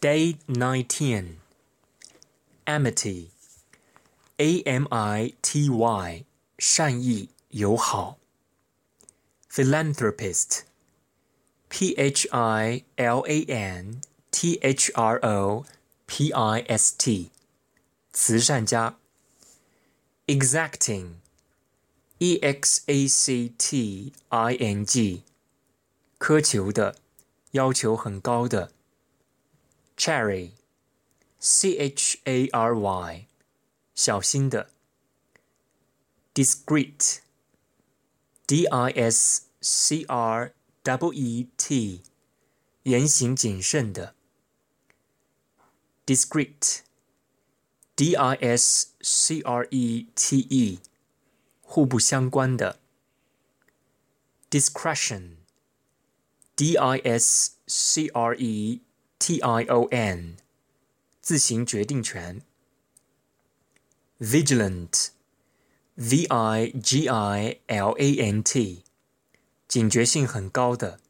Day 19 Amity A M I T Y 善意友好 Philanthropist P H I L A N T H R O P I S T 慈善家 Exacting E X A C T I N G 苛求的，要求很高的。 Chary, C H A R Y，小心的。Discreet, D I S C R E E T，言行谨慎的。Discrete, D I S C R E T E，互不相关的。Discretion, D I S C R E. T I O N，自行决定权。Vigilant，V I G I L A N T，警觉性很高的。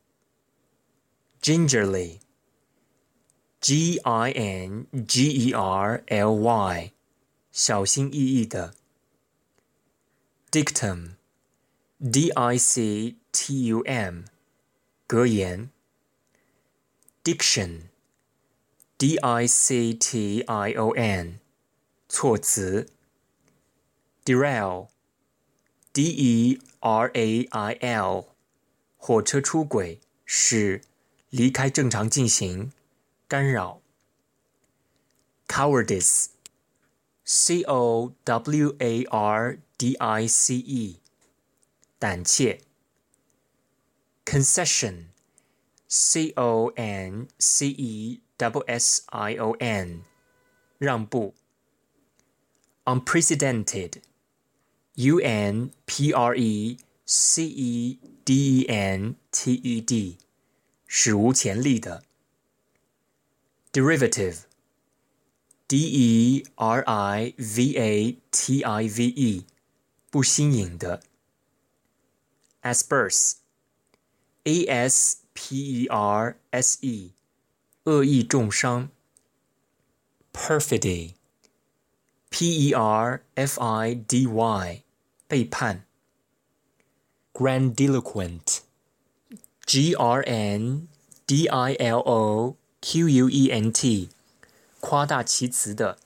Gingerly，G I N G E R L Y，小心翼翼的。Dictum，D I C T U M，格言。Diction。diction，措辞。derail，d-e-r-a-i-l，火车出轨，使离开正常进行，干扰。cowardice，c-o-w-a-r-d-i-c-e，胆怯。 concession，c-o-n-c-e。double S I O N，让步。unprecedented，U N P R E C E D E N T E D，史无前例的。derivative，D E R I V A T I V E，不新颖的。asperse，A S P E R S E。恶意重伤；perfidy，p-e-r-f-i-d-y，背叛；grandiloquent，g-r-n-d-i-l-o-q-u-e-n-t，夸大其词的；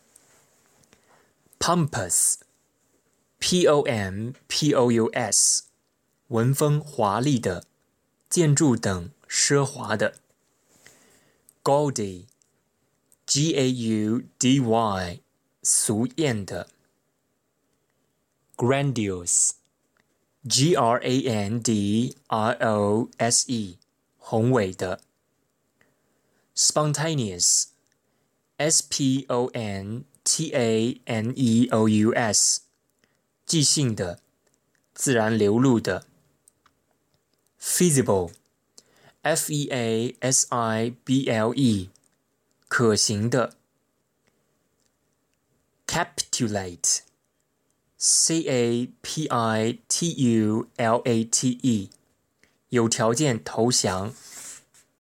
pompous，p-o-m-p-o-u-s，文风华丽的，建筑等 奢华的。Gaudy, G-A-U-D-Y，俗艳的。Grandiose, G-R-A-N-D-I-O-S-E，宏伟的。Spontaneous, S-P-O-N-T-A-N-E-O-U-S，即兴的，自然流露的。Feasible。 feasible，可行的。capitulate，capitulate，有条件投降。